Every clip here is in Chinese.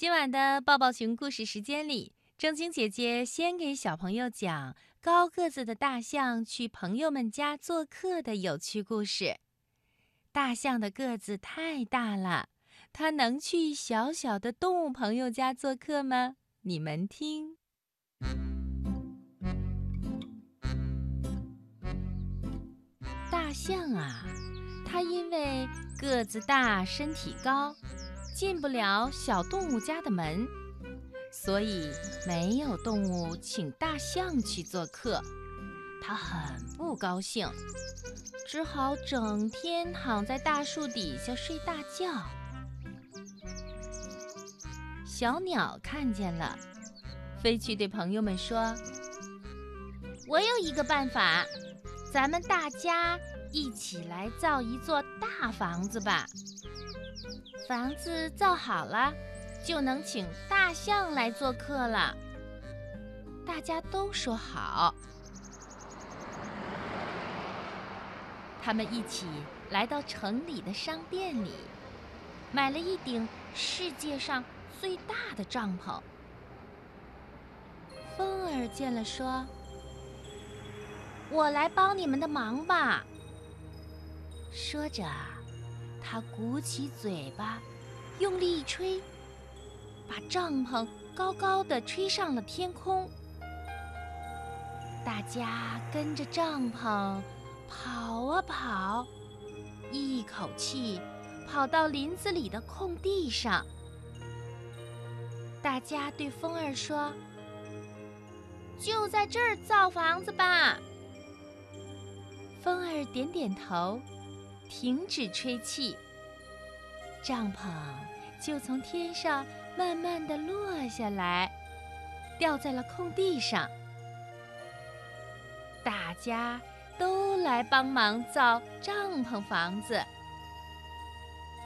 今晚的抱抱熊故事时间里，正晶姐姐先给小朋友讲高个子的大象去朋友们家做客的有趣故事。大象的个子太大了，它能去小小的动物朋友家做客吗？你们听。大象啊，它因为个子大、身体高。进不了小动物家的门，所以没有动物请大象去做客。他很不高兴，只好整天躺在大树底下睡大觉。小鸟看见了，飞去对朋友们说：“我有一个办法，咱们大家一起来造一座大房子吧。”房子造好了，就能请大象来做客了。大家都说好。他们一起来到城里的商店里，买了一顶世界上最大的帐篷。风儿见了说：“我来帮你们的忙吧。”说着。他鼓起嘴巴，用力一吹，把帐篷高高的吹上了天空。大家跟着帐篷跑啊跑，一口气跑到林子里的空地上。大家对风儿说：“就在这儿造房子吧。”风儿点点头。停止吹气，帐篷就从天上慢慢的落下来，掉在了空地上。大家都来帮忙造帐篷房子。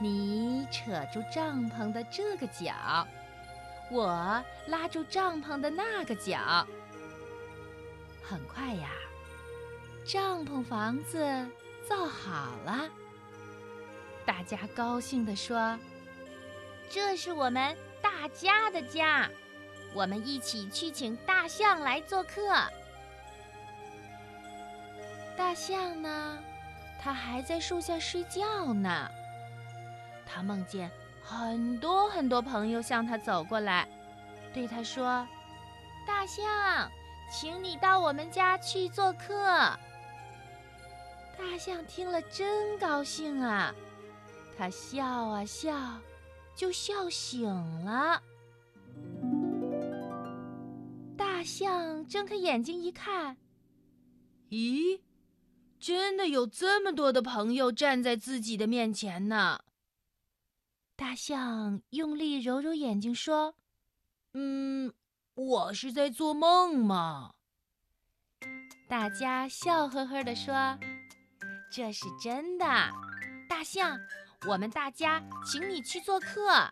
你扯住帐篷的这个角，我拉住帐篷的那个角。很快呀，帐篷房子。造好了，大家高兴地说：“这是我们大家的家，我们一起去请大象来做客。”大象呢，它还在树下睡觉呢。它梦见很多很多朋友向它走过来，对它说：“大象，请你到我们家去做客。”大象听了真高兴啊，他笑啊笑，就笑醒了。大象睁开眼睛一看，咦，真的有这么多的朋友站在自己的面前呢。大象用力揉揉眼睛说：“嗯，我是在做梦吗？”大家笑呵呵地说。这是真的，大象，我们大家请你去做客。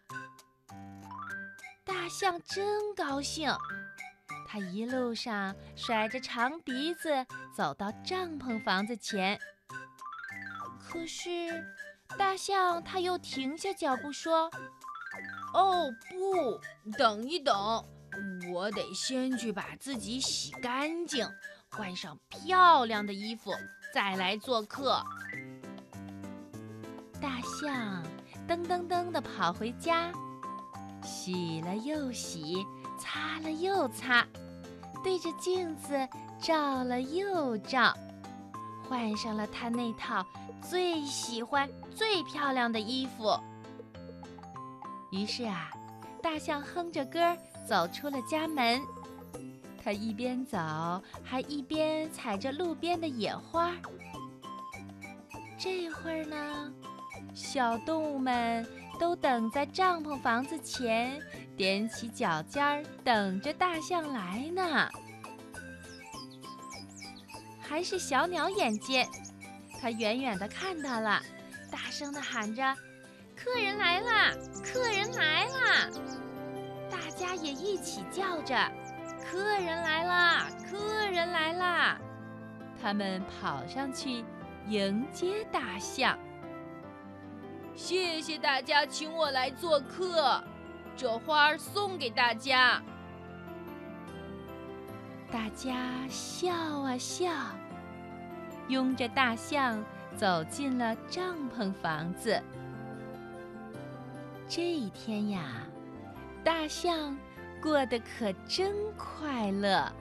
大象真高兴，它一路上甩着长鼻子走到帐篷房子前。可是，大象它又停下脚步说：“哦，不，等一等，我得先去把自己洗干净，换上漂亮的衣服。”再来做客，大象噔噔噔地跑回家，洗了又洗，擦了又擦，对着镜子照了又照，换上了他那套最喜欢、最漂亮的衣服。于是啊，大象哼着歌走出了家门。他一边走，还一边踩着路边的野花。这会儿呢，小动物们都等在帐篷房子前，踮起脚尖儿等着大象来呢。还是小鸟眼尖，它远远的看到了，大声的喊着：“客人来啦！客人来啦！”大家也一起叫着。客人来啦！客人来啦！他们跑上去迎接大象。谢谢大家请我来做客。这花儿送给大家。大家笑啊笑，拥着大象走进了帐篷房子。这一天呀，大象过得可真快乐。